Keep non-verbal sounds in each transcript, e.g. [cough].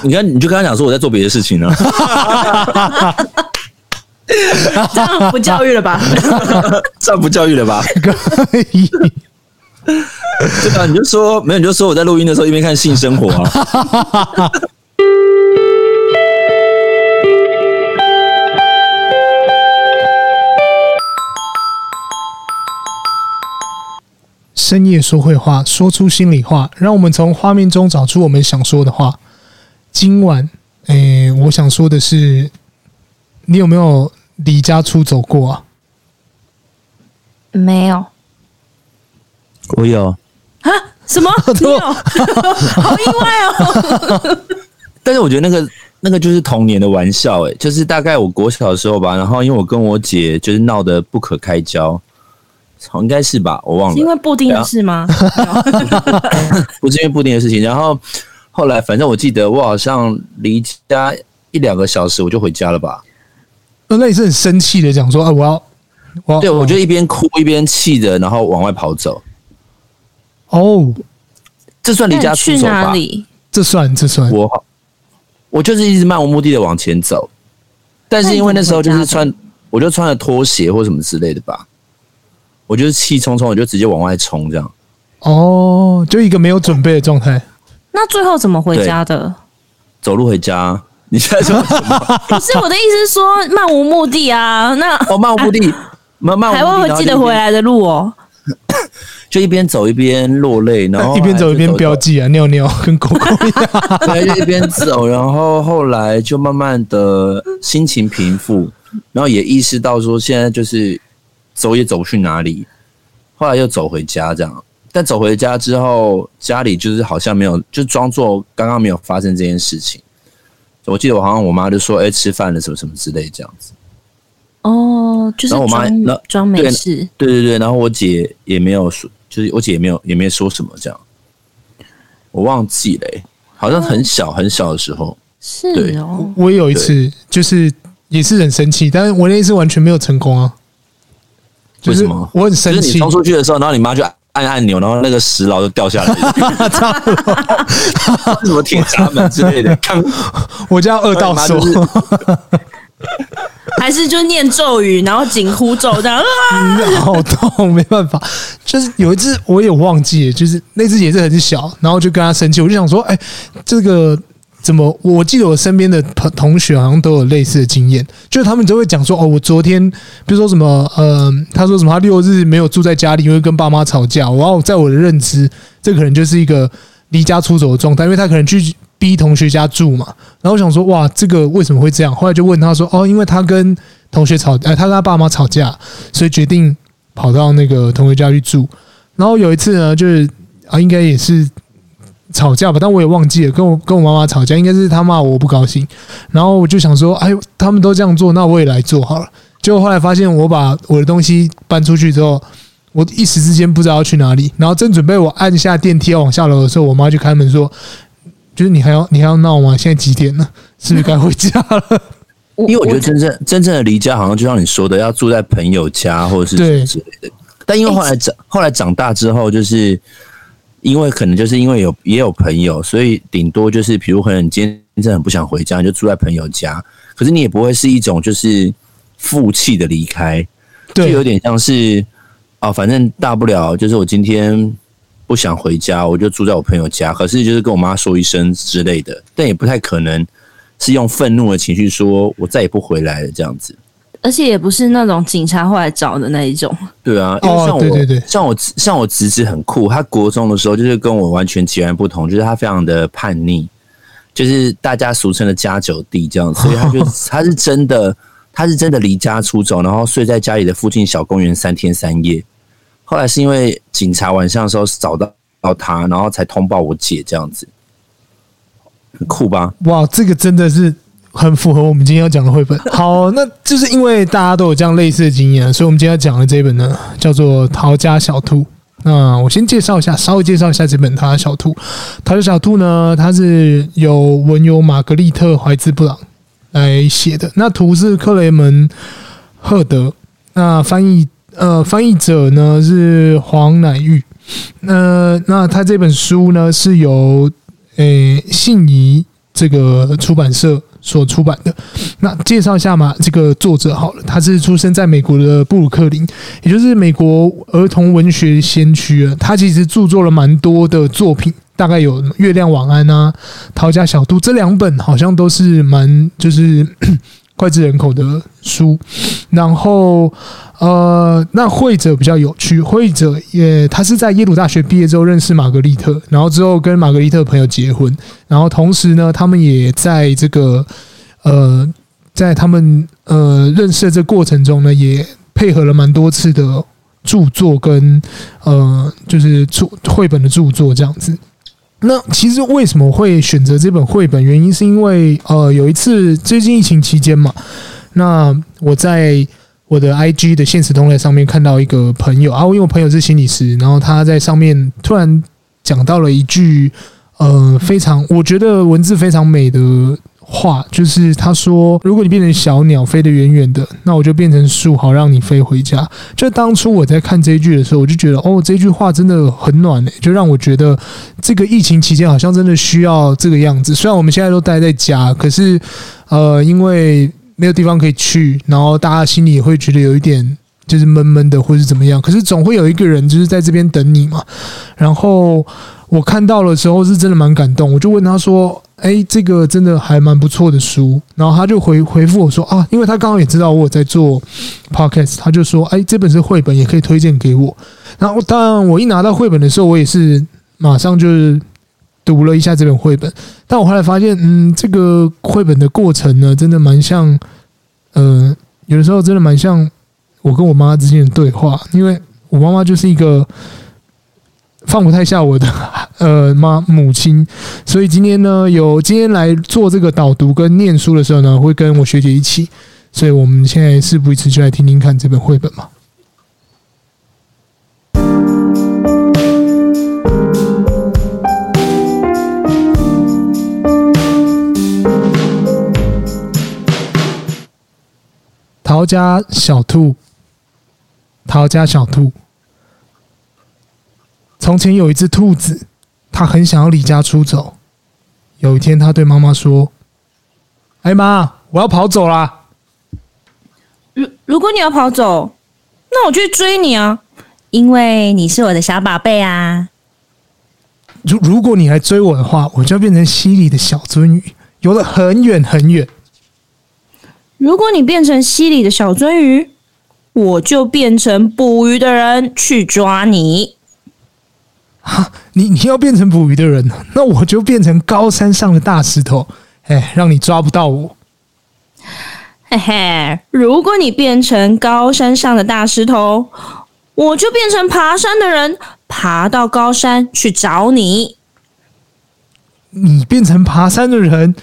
[laughs] 你看，你就跟他讲说我在做别的事情呢、啊。[laughs] 这样不教育了吧？[laughs] 这样不教育了吧？可以。对啊，你就说没有，你就说我在录音的时候一边看性生活啊。深夜说会话，说出心里话，让我们从画面中找出我们想说的话。今晚，诶，我想说的是，你有没有离家出走过啊？没有。我有。啊？什么？[laughs] 你有？[laughs] 好意外哦！[laughs] 但是我觉得那个那个就是童年的玩笑，诶，就是大概我国小的时候吧，然后因为我跟我姐就是闹得不可开交。应该是吧，我忘了。是因为布丁的事吗？不是因为布丁的事情。然后后来，反正我记得我好像离家一两个小时，我就回家了吧。那那你是很生气的讲说啊，我要，我要对，我就一边哭一边气的，然后往外跑走。哦，这算离家出走吧？这算这算。我我就是一直漫无目的的往前走，但是因为那时候就是穿，我就穿了拖鞋或什么之类的吧。我就是气冲冲，我就直接往外冲，这样。哦，就一个没有准备的状态。那最后怎么回家的？走路回家。[laughs] 你现在说什么？[laughs] 不是我的意思是说漫无目的啊。那哦，漫无目的，漫漫无目的，还会记得回来的路哦。[laughs] 就一边走一边落泪，然后一边走一边标记啊，尿尿跟狗狗一样。对，就一边走，然后后来就慢慢的心情平复，然后也意识到说现在就是。走也走不去哪里，后来又走回家这样，但走回家之后，家里就是好像没有，就装作刚刚没有发生这件事情。我记得我好像我妈就说：“哎、欸，吃饭了什么什么之类这样子。”哦，就是我妈装没事，对对对，然后我姐也没有说，就是我姐也没有也没说什么这样，我忘记了、欸，好像很小很小的时候，是哦，我也有一次就是也是很生气，但是我那一次完全没有成功啊。为什么？我很生气。就是、你冲出去的时候，然后你妈就按按钮，然后那个石牢就掉下来了。[laughs] [laughs] 什么铁闸门之类的？看我叫二道说，[laughs] 还是就念咒语，然后紧呼咒这样啊。好痛，没办法。就是有一只我也忘记了，就是那只也是很小，然后就跟他生气，我就想说，哎，这个。怎么？我记得我身边的同同学好像都有类似的经验，就是他们都会讲说：“哦，我昨天比如说什么，呃，他说什么，他六日没有住在家里，因为跟爸妈吵架。”然后在我的认知，这可能就是一个离家出走的状态，因为他可能去逼同学家住嘛。然后我想说：“哇，这个为什么会这样？”后来就问他说：“哦，因为他跟同学吵，哎，他跟他爸妈吵架，所以决定跑到那个同学家去住。”然后有一次呢，就是啊，应该也是。吵架吧，但我也忘记了，跟我跟我妈妈吵架，应该是她骂我，我不高兴，然后我就想说，哎呦，他们都这样做，那我也来做好了。结果后来发现，我把我的东西搬出去之后，我一时之间不知道要去哪里，然后正准备我按下电梯要往下楼的时候，我妈就开门说：“就是你还要你还要闹吗？现在几点了？是不是该回家了？” [laughs] 因为我觉得真正真正的离家，好像就像你说的，要住在朋友家或者是什么之类的。对但因为后来长后来长大之后，就是。因为可能就是因为有也有朋友，所以顶多就是，比如可能你今天真的很不想回家，你就住在朋友家。可是你也不会是一种就是负气的离开，就有点像是哦，反正大不了就是我今天不想回家，我就住在我朋友家。可是就是跟我妈说一声之类的，但也不太可能是用愤怒的情绪说我再也不回来了这样子。而且也不是那种警察会来找的那一种。对啊，因为像我，哦、对对对，像我，像我侄子很酷。他国中的时候就是跟我完全截然不同，就是他非常的叛逆，就是大家俗称的家酒弟这样。所以他就 [laughs] 他是真的，他是真的离家出走，然后睡在家里的附近小公园三天三夜。后来是因为警察晚上的时候找到到他，然后才通报我姐这样子，很酷吧？哇，这个真的是。很符合我们今天要讲的绘本。[laughs] 好，那就是因为大家都有这样类似的经验，所以我们今天要讲的这一本呢，叫做《逃家小兔》。那我先介绍一下，稍微介绍一下这本《逃家小兔》。《逃家小兔》呢，它是由文由玛格丽特怀兹布朗来写的，那图是克雷门赫德，那翻译呃翻译者呢是黄乃玉。那那他这本书呢是由诶信宜。这个出版社所出版的。那介绍一下嘛，这个作者好了，他是出生在美国的布鲁克林，也就是美国儿童文学先驱啊。他其实著作了蛮多的作品，大概有《月亮晚安》啊，《逃家小兔》这两本好像都是蛮就是脍炙人口的书。然后呃，那绘者比较有趣，绘者也他是在耶鲁大学毕业之后认识玛格丽特，然后之后跟玛格丽特朋友结婚，然后同时呢，他们也在这个呃，在他们呃认识的这过程中呢，也配合了蛮多次的著作跟呃，就是着绘本的著作这样子。那其实为什么会选择这本绘本？原因是因为呃，有一次最近疫情期间嘛，那我在。我的 IG 的现实动态上面看到一个朋友啊，因为我朋友是心理师，然后他在上面突然讲到了一句呃非常我觉得文字非常美的话，就是他说：“如果你变成小鸟飞得远远的，那我就变成树，好让你飞回家。”就当初我在看这一句的时候，我就觉得哦，这句话真的很暖诶，就让我觉得这个疫情期间好像真的需要这个样子。虽然我们现在都待在家，可是呃，因为。没有地方可以去，然后大家心里也会觉得有一点就是闷闷的，或是怎么样。可是总会有一个人就是在这边等你嘛。然后我看到的时候是真的蛮感动，我就问他说：“哎，这个真的还蛮不错的书。”然后他就回回复我说：“啊，因为他刚刚也知道我在做 podcast，他就说：‘哎，这本是绘本，也可以推荐给我。’然后当然我一拿到绘本的时候，我也是马上就是。”读了一下这本绘本，但我后来发现，嗯，这个绘本的过程呢，真的蛮像，呃，有的时候真的蛮像我跟我妈之间的对话，因为我妈妈就是一个放不太下我的 [laughs] 呃妈母亲，所以今天呢，有今天来做这个导读跟念书的时候呢，会跟我学姐一起，所以我们现在事不宜迟，就来听听看这本绘本嘛。逃家小兔，逃家小兔。从前有一只兔子，它很想要离家出走。有一天，它对妈妈说：“哎妈，我要跑走啦！如如果你要跑走，那我就去追你啊，因为你是我的小宝贝啊。如如果你来追我的话，我就要变成溪里的小鳟鱼，游得很远很远。”如果你变成溪里的小鳟鱼，我就变成捕鱼的人去抓你。哈，你你要变成捕鱼的人，那我就变成高山上的大石头，哎，让你抓不到我。嘿嘿，如果你变成高山上的大石头，我就变成爬山的人，爬到高山去找你。你变成爬山的人。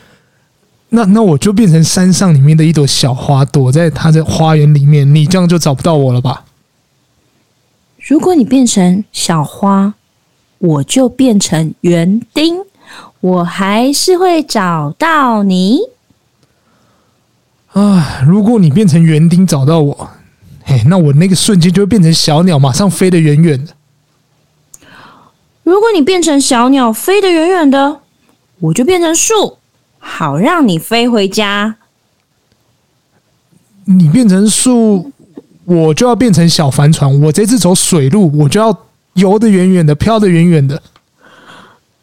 那那我就变成山上里面的一朵小花，躲在他的花园里面，你这样就找不到我了吧？如果你变成小花，我就变成园丁，我还是会找到你。啊，如果你变成园丁找到我，嘿，那我那个瞬间就会变成小鸟，马上飞得远远的。如果你变成小鸟，飞得远远的，我就变成树。好，让你飞回家。你变成树，我就要变成小帆船。我这次走水路，我就要游得远远的，飘得远远的。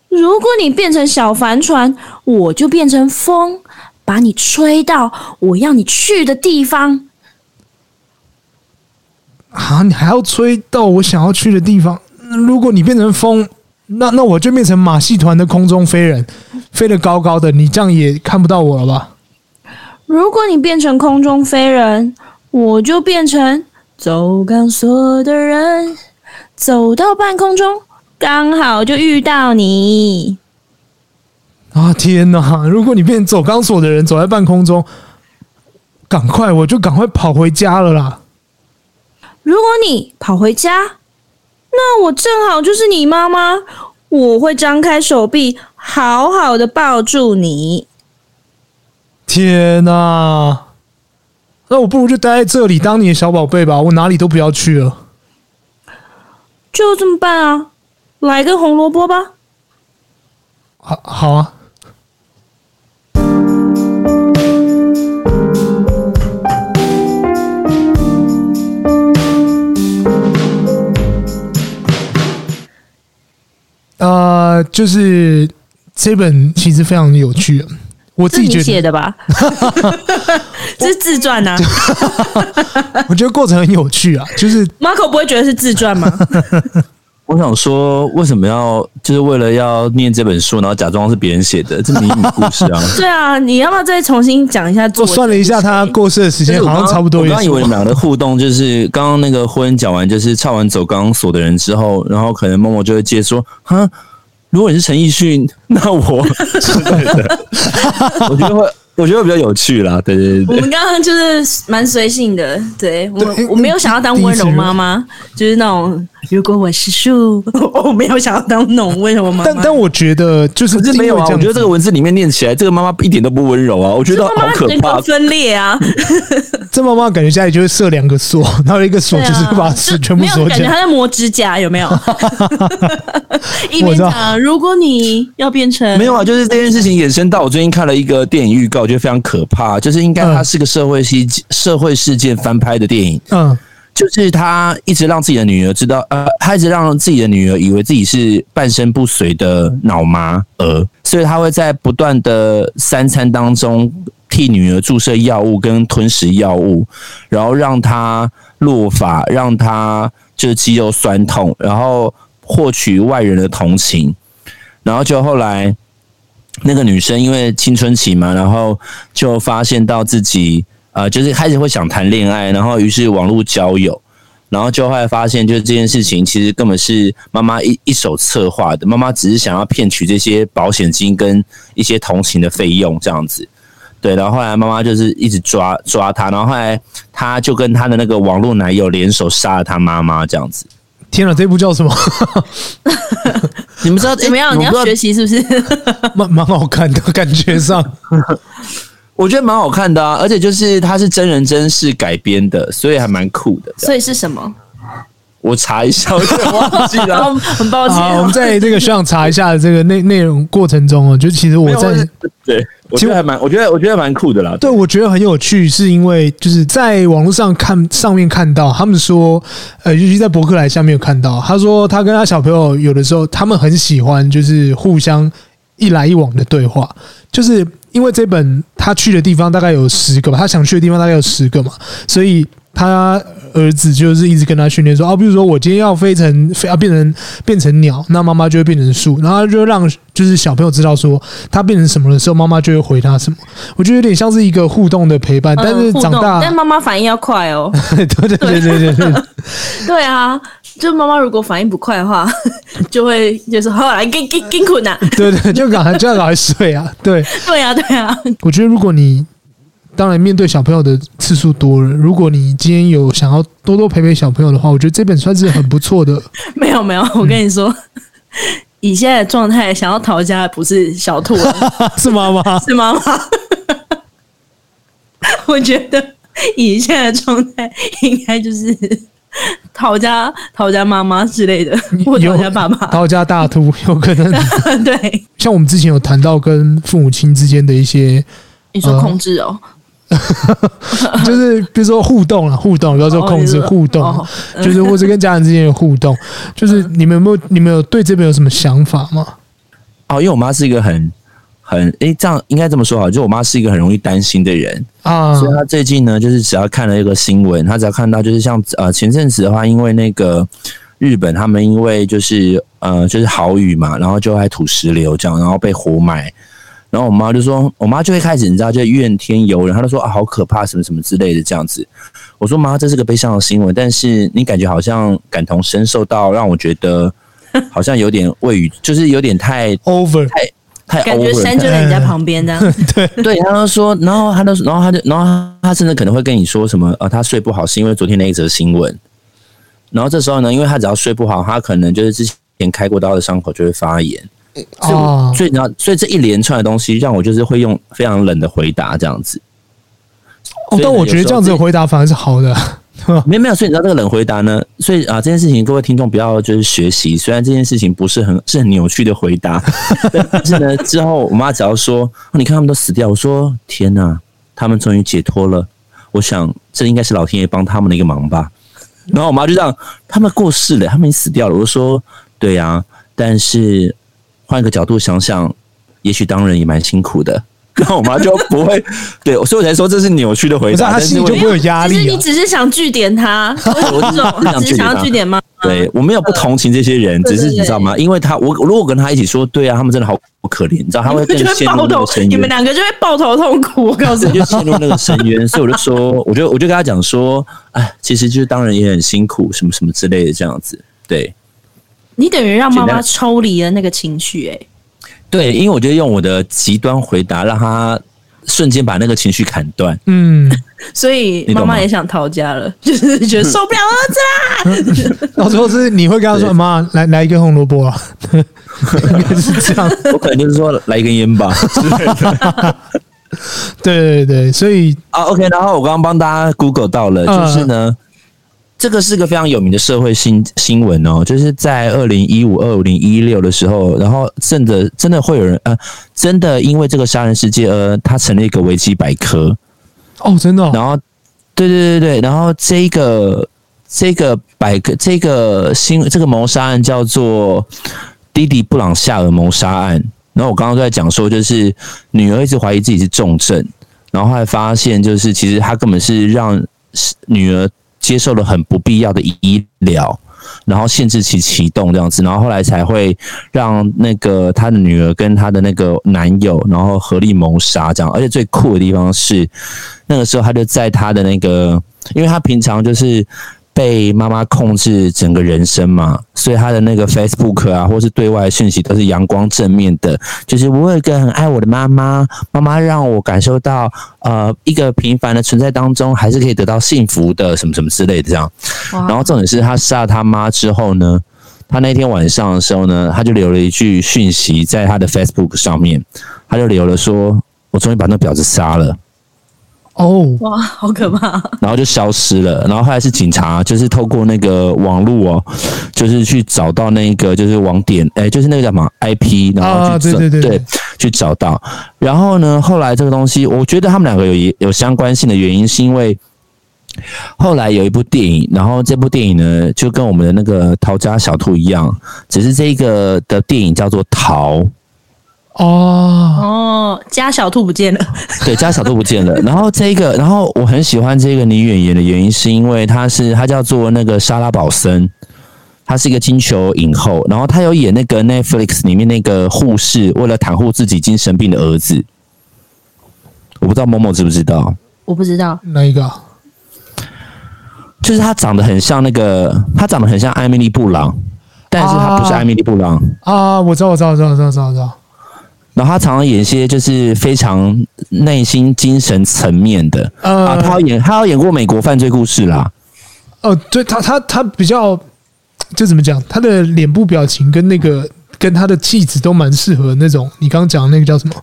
如果你变成小帆船，我就变成风，把你吹到我要你去的地方。啊，你还要吹到我想要去的地方？如果你变成风。那那我就变成马戏团的空中飞人，飞得高高的，你这样也看不到我了吧？如果你变成空中飞人，我就变成走钢索的人，走到半空中，刚好就遇到你。啊天哪！如果你变成走钢索的人，走在半空中，赶快，我就赶快跑回家了啦。如果你跑回家。那我正好就是你妈妈，我会张开手臂，好好的抱住你。天哪！那我不如就待在这里当你的小宝贝吧，我哪里都不要去了。就这么办啊！来个红萝卜吧。好，好啊。就是这本其实非常有趣，我自己觉得写的吧，这 [laughs] 是自传啊。我觉得过程很有趣啊，就是 [laughs] Marco 不会觉得是自传吗？[laughs] 我想说，为什么要就是为了要念这本书，然后假装是别人写的？这迷你故事啊！对啊，你要不要再重新讲一下？我算了一下，他过世的时间好像差不多。我刚以为你们俩的互动就是刚刚那个婚讲完，就是唱完走钢索的人之后，然后可能默默就会接说：“哈，如果你是陈奕迅，那我 [laughs] 之类的。[laughs] ”我觉得会。我觉得比较有趣啦，对对对。我们刚刚就是蛮随性的，对我我没有想要当温柔妈妈，就是那种如果我是树，[laughs] 我没有想要当那种温柔妈妈。但但我觉得就是没有啊，我觉得这个文字里面念起来，这个妈妈一点都不温柔啊，我觉得好可怕，分裂啊。[laughs] 这妈妈感觉家里就会设两个锁，[laughs] 然后一个锁就是把锁全部锁起来。感觉她在磨指甲，有没有？一边讲，如果你要变成没有啊，就是这件事情衍生到我最近看了一个电影预告。我觉得非常可怕，就是应该它是个社会事社会事件翻拍的电影。嗯，就是他一直让自己的女儿知道，呃，他一直让自己的女儿以为自己是半身不遂的脑麻儿，所以他会在不断的三餐当中替女儿注射药物跟吞食药物，然后让她落发，让她就是肌肉酸痛，然后获取外人的同情，然后就后来。那个女生因为青春期嘛，然后就发现到自己呃，就是开始会想谈恋爱，然后于是网络交友，然后就后来发现，就是这件事情其实根本是妈妈一一手策划的，妈妈只是想要骗取这些保险金跟一些同情的费用这样子，对，然后后来妈妈就是一直抓抓他，然后后来他就跟他的那个网络男友联手杀了他妈妈这样子。天哪，这部叫什么？[laughs] 你们知道 [laughs] 怎么样？你要学习是不是？[laughs] 蛮蛮好看的感觉上，我觉得蛮好看的啊！而且就是它是真人真事改编的，所以还蛮酷的。所以是什么？我查一下，[laughs] 我忘记了，很抱歉。我们在这个需要查一下这个内内容过程中哦，就其实我在对。其实还蛮，我觉得我觉得蛮酷的啦。对，我觉得很有趣，是因为就是在网络上看上面看到他们说，呃，尤其在博客来下面有看到，他说他跟他小朋友有的时候他们很喜欢就是互相一来一往的对话，就是因为这本他去的地方大概有十个吧，他想去的地方大概有十个嘛，所以。他儿子就是一直跟他训练说啊，比如说我今天要飞成飞要变成变成鸟，那妈妈就会变成树，然后他就让就是小朋友知道说他变成什么的时候，妈妈就会回他什么。我觉得有点像是一个互动的陪伴，但是长大，但妈妈反应要快哦。[laughs] 对对对对对。对，对啊，就妈妈如果反应不快的话，就会就是后来跟跟跟困难。对对，就赶快就要赶快睡啊。对对啊。对啊，我觉得如果你。当然，面对小朋友的次数多了。如果你今天有想要多多陪陪小朋友的话，我觉得这本算是很不错的。[laughs] 没有没有，我跟你说，嗯、[laughs] 以现在的状态，想要逃家不是小兔，[laughs] 是妈妈，是妈妈。我觉得以现在的状态，应该就是逃家、逃家妈妈之类的，或逃家爸爸、逃家大兔，有可能。对，像我们之前有谈到跟父母亲之间的一些，你说控制哦。呃 [laughs] 就是比如说互动啊，互动，比如说控制互动，就是或者跟家人之间的互动，就是你们有没有你们有对这边有什么想法吗？哦，因为我妈是一个很很诶、欸，这样应该这么说好，就我妈是一个很容易担心的人啊，所以她最近呢，就是只要看了一个新闻，她只要看到就是像呃前阵子的话，因为那个日本他们因为就是呃就是豪雨嘛，然后就还土石流这样，然后被活埋。然后我妈就说，我妈就会开始，你知道，就怨天尤人。她就说啊，好可怕，什么什么之类的这样子。我说妈，这是个悲伤的新闻，但是你感觉好像感同身受到，让我觉得好像有点未语，就是有点太 [laughs] over，太太感觉山就在你家旁边这样。[laughs] 对对，他就说，然后他就，然后他就，然后他甚至可能会跟你说什么啊，他睡不好是因为昨天那一则新闻。然后这时候呢，因为他只要睡不好，他可能就是之前开过刀的伤口就会发炎。哦，所以你知道，所以这一连串的东西让我就是会用非常冷的回答这样子。哦，但我觉得这样子的回答反而是好的。[laughs] 没有没有，所以你知道这个冷回答呢？所以啊，这件事情各位听众不要就是学习。虽然这件事情不是很是很扭曲的回答，[laughs] 但是呢，之后我妈只要说，你看他们都死掉，我说天哪，他们终于解脱了。我想这应该是老天爷帮他们的一个忙吧。然后我妈就这样，他们过世了，他们已经死掉了。我说对呀，但是。换一个角度想想，也许当人也蛮辛苦的。然后我妈就不会 [laughs] 对，所以我才说这是扭曲的回答。他心里就不会有压力、啊。其实你只是想据点他，[laughs] 我这种只是想要据点吗？对，我没有不同情这些人，只是你知道吗？因为他我如果跟他一起说，对啊，他们真的好可怜，你知道他会更 [laughs] 陷入那个深渊。你们两个就会抱头痛哭，我告诉你，就陷入那个深渊。所以我就说，我就我就跟他讲说，哎，其实就是当然也很辛苦，什么什么之类的这样子。对，你等于让妈妈抽离了那个情绪，哎。对，因为我觉得用我的极端回答，让他瞬间把那个情绪砍断。嗯，[laughs] 所以妈妈也想逃家了，[laughs] 就是觉得受不了儿子啦。[laughs] 到时候是你会跟他说：“妈，来来一根红萝卜啊。”应该是这样，我可能就是说来一根烟吧。对对对，所以啊，OK。然后我刚刚帮大家 Google 到了，就是呢。嗯这个是个非常有名的社会新新闻哦，就是在二零一五、二零一六的时候，然后真的真的会有人呃，真的因为这个杀人事件而他成立一个维基百科哦，真的、哦。然后，对对对对，然后这个这个百科这个新这个谋杀案叫做弟弟布朗夏尔谋杀案。然后我刚刚都在讲说，就是女儿一直怀疑自己是重症，然后后来发现就是其实他根本是让女儿。接受了很不必要的医疗，然后限制其启动这样子，然后后来才会让那个他的女儿跟他的那个男友，然后合力谋杀这样。而且最酷的地方是，那个时候他就在他的那个，因为他平常就是。被妈妈控制整个人生嘛，所以他的那个 Facebook 啊，或是对外讯息都是阳光正面的，就是我有一个很爱我的妈妈，妈妈让我感受到，呃，一个平凡的存在当中还是可以得到幸福的，什么什么之类的这样。然后重点是他杀了他妈之后呢，他那天晚上的时候呢，他就留了一句讯息在他的 Facebook 上面，他就留了说：“我终于把那婊子杀了。”哦，oh. 哇，好可怕！然后就消失了，然后后来是警察，就是透过那个网络哦，就是去找到那个就是网点，哎，就是那个叫什么 IP，然后去找，对对对，对，去找到。然后呢，后来这个东西，我觉得他们两个有有相关性的原因，是因为后来有一部电影，然后这部电影呢，就跟我们的那个逃家小兔一样，只是这个的电影叫做《逃》。哦哦，家小兔不见了。对，家小兔不见了。[laughs] 然后这个，然后我很喜欢这个女演员的原因，是因为她是她叫做那个莎拉宝森，她是一个金球影后。然后她有演那个 Netflix 里面那个护士，为了袒护自己精神病的儿子。我不知道某某知不知道？我不知道哪一个？就是她长得很像那个，她长得很像艾米丽布朗，但是她不是艾米丽布朗啊，啊！我知道，我知道，我知道，我知道，我知道。然后他常常演一些就是非常内心精神层面的，呃、啊，他要演他要演过美国犯罪故事啦。哦、呃，对他他他比较就怎么讲，他的脸部表情跟那个跟他的气质都蛮适合那种。你刚刚讲的那个叫什么？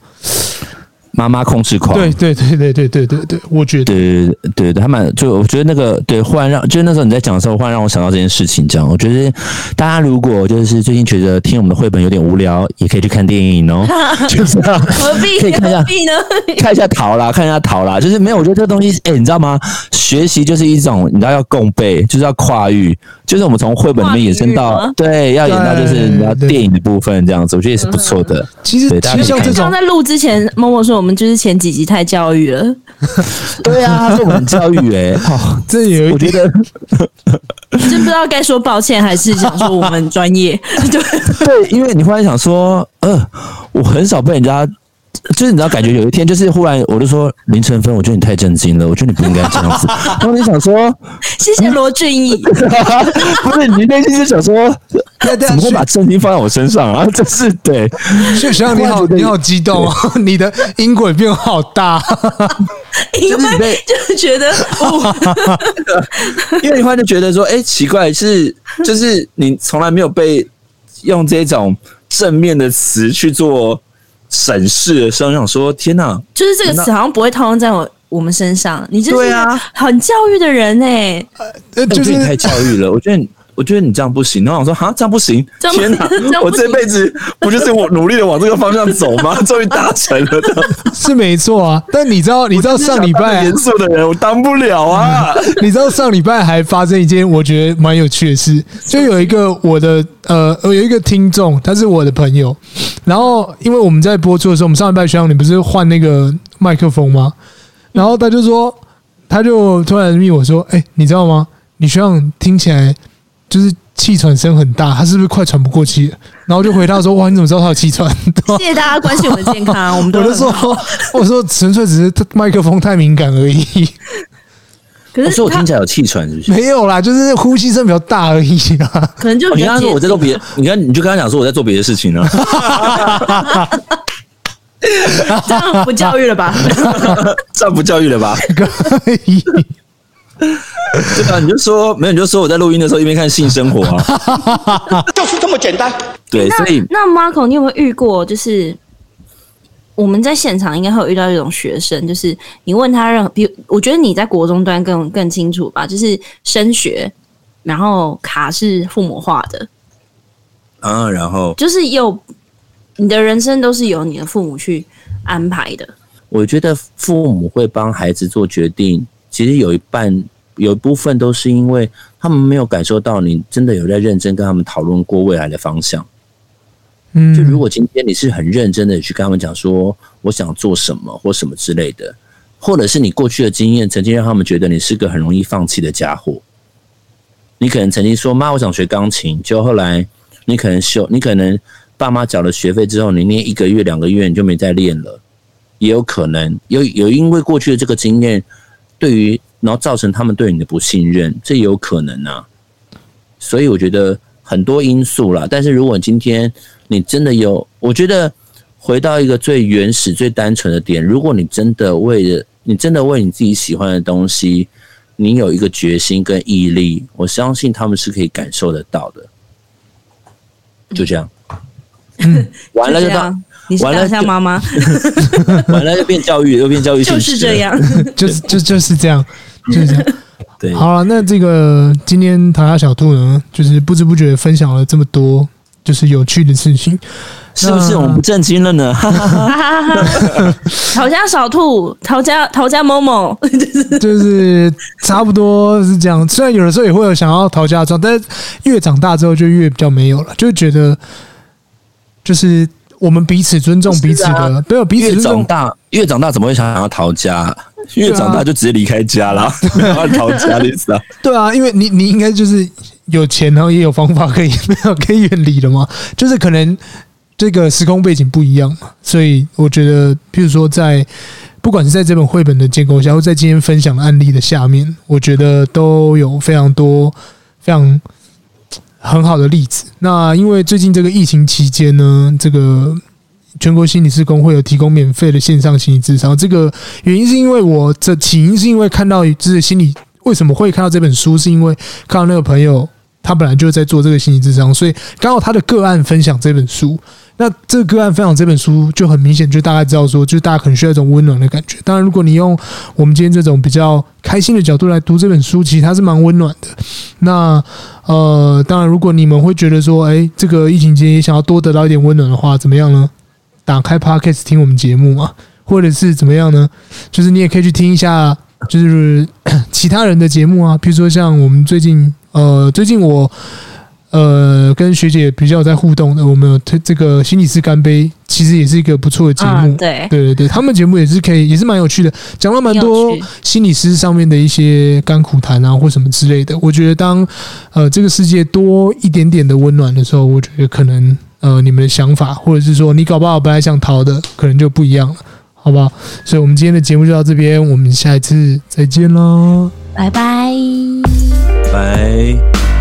妈妈控制狂，对对对对对对对对，我觉得对对对，他们就我觉得那个对，忽然让就是那时候你在讲的时候，忽然让我想到这件事情。这样，我觉得大家如果就是最近觉得听我们的绘本有点无聊，也可以去看电影哦。[laughs] 就 [laughs] 是这样，何必可以看一下何必呢？[laughs] 看一下逃啦，看一下逃啦。就是没有，我觉得这个东西，哎、欸，你知道吗？学习就是一种，你知道要共备，就是要跨域，就是我们从绘本里面衍生到对，要演到就是你知道电影的部分这样子，我觉得也是不错的。其实其实像这种，刚在录之前，默默说我们就是前几集太教育了。[laughs] 对啊，他说我们教育哎、欸，哦，[laughs] 这有一点，我觉得 [laughs] 真不知道该说抱歉还是想说我们专业。对对，因为你忽然想说，呃，我很少被人家。就是你知道，感觉有一天，就是忽然我就说林晨芬，我觉得你太震惊了，我觉得你不应该这样子。[laughs] 然后你想说，谢谢罗俊义，[laughs] 不是你内心是想说，怎么会把震惊放在我身上啊？[laughs] 这是对，学长你好，你好激动哦，你的音轨变好大，因为就是觉得，因为你忽然就觉得说，哎，奇怪，是就是你从来没有被用这种正面的词去做。审视的时候，想说：“天哪！”就是这个词好像不会套用在我我们身上。你就是很教育的人哎、欸，呃，就是你太教育了。[laughs] 我觉得，我觉得你这样不行。然后我说：“哈，这样不行！”天哪，[laughs] 我这辈子不就是我努力的往这个方向走吗？[laughs] 终于达成了的，是没错啊。但你知道，你知道上礼拜严肃的人我当不了啊。你知道上礼拜还发生一件我觉得蛮有趣的事，就有一个我的呃，有一个听众，他是我的朋友。然后因为我们在播出的时候，我们上一拜学长你不是换那个麦克风吗？然后他就说，他就突然问我说：“哎，你知道吗？你学长听起来就是。”气喘声很大，他是不是快喘不过气了？然后就回答说：“哇，你怎么知道他有气喘？” [laughs] 谢谢大家关心我们健康，我们都我就说：“我说纯粹只是麦克风太敏感而已。”可是我听起来有气喘，是不是？没有啦，就是呼吸声比较大而已啦。可能就、哦、你刚刚说我在做别，[laughs] 你看你就跟他讲说我在做别的事情呢。这样不教育了吧？[laughs] 这样不教育了吧？可以。对啊，你就说没有，你就说我在录音的时候一边看性生活啊，[laughs] 就是这么简单。对，所以那 Marco，你有没有遇过？就是我们在现场应该会有遇到一种学生，就是你问他任何，比如我觉得你在国中端更更清楚吧，就是升学，然后卡是父母画的啊，然后就是有你的人生都是由你的父母去安排的。我觉得父母会帮孩子做决定。其实有一半，有一部分都是因为他们没有感受到你真的有在认真跟他们讨论过未来的方向。嗯，就如果今天你是很认真的去跟他们讲说我想做什么或什么之类的，或者是你过去的经验曾经让他们觉得你是个很容易放弃的家伙。你可能曾经说妈，我想学钢琴，就后来你可能修，你可能爸妈缴了学费之后，你念一个月两个月你就没再练了，也有可能有有因为过去的这个经验。对于，然后造成他们对你的不信任，这也有可能啊。所以我觉得很多因素啦。但是如果今天你真的有，我觉得回到一个最原始、最单纯的点，如果你真的为了你真的为你自己喜欢的东西，你有一个决心跟毅力，我相信他们是可以感受得到的。就这样，嗯、完了就当。完了，像妈妈，[laughs] 完了又变教育，又变教育，就是这样，就是就就是这样，就是这样。对，好了，那这个今天淘淘小兔呢，就是不知不觉分享了这么多，就是有趣的事情，是不是我们震惊了呢？陶家小兔，陶家陶家某某，[laughs] 就是差不多是这样。虽然有的时候也会有想要陶家装，但是越长大之后就越比较没有了，就觉得就是。我们彼此尊重彼此的，啊、对，彼此。越长大，越长大怎么会想要逃家？越长大就直接离开家了，然后逃家的意思啊？对啊，因为你你应该就是有钱，然后也有方法可以没有可以远离的嘛。[laughs] 就是可能这个时空背景不一样嘛，所以我觉得，譬如说在不管是在这本绘本的结构下，或在今天分享的案例的下面，我觉得都有非常多非常。很好的例子。那因为最近这个疫情期间呢，这个全国心理师工会有提供免费的线上心理咨商。这个原因是因为我这起因是因为看到就是心理为什么会看到这本书，是因为看到那个朋友他本来就是在做这个心理咨商，所以刚好他的个案分享这本书。那这个个案分享这本书就很明显，就大概知道说，就大家可能需要一种温暖的感觉。当然，如果你用我们今天这种比较开心的角度来读这本书，其实它是蛮温暖的。那呃，当然，如果你们会觉得说，哎，这个疫情期间也想要多得到一点温暖的话，怎么样呢？打开 Podcast 听我们节目嘛，或者是怎么样呢？就是你也可以去听一下，就是其他人的节目啊，比如说像我们最近，呃，最近我。呃，跟学姐比较在互动的，我们有推这个心理师干杯，其实也是一个不错的节目。啊、对对对对，他们节目也是可以，也是蛮有趣的，讲了蛮多心理师上面的一些甘苦谈啊，或什么之类的。我觉得当呃这个世界多一点点的温暖的时候，我觉得可能呃你们的想法，或者是说你搞不好本来想逃的，可能就不一样了，好不好？所以我们今天的节目就到这边，我们下一次再见喽，拜拜。拜。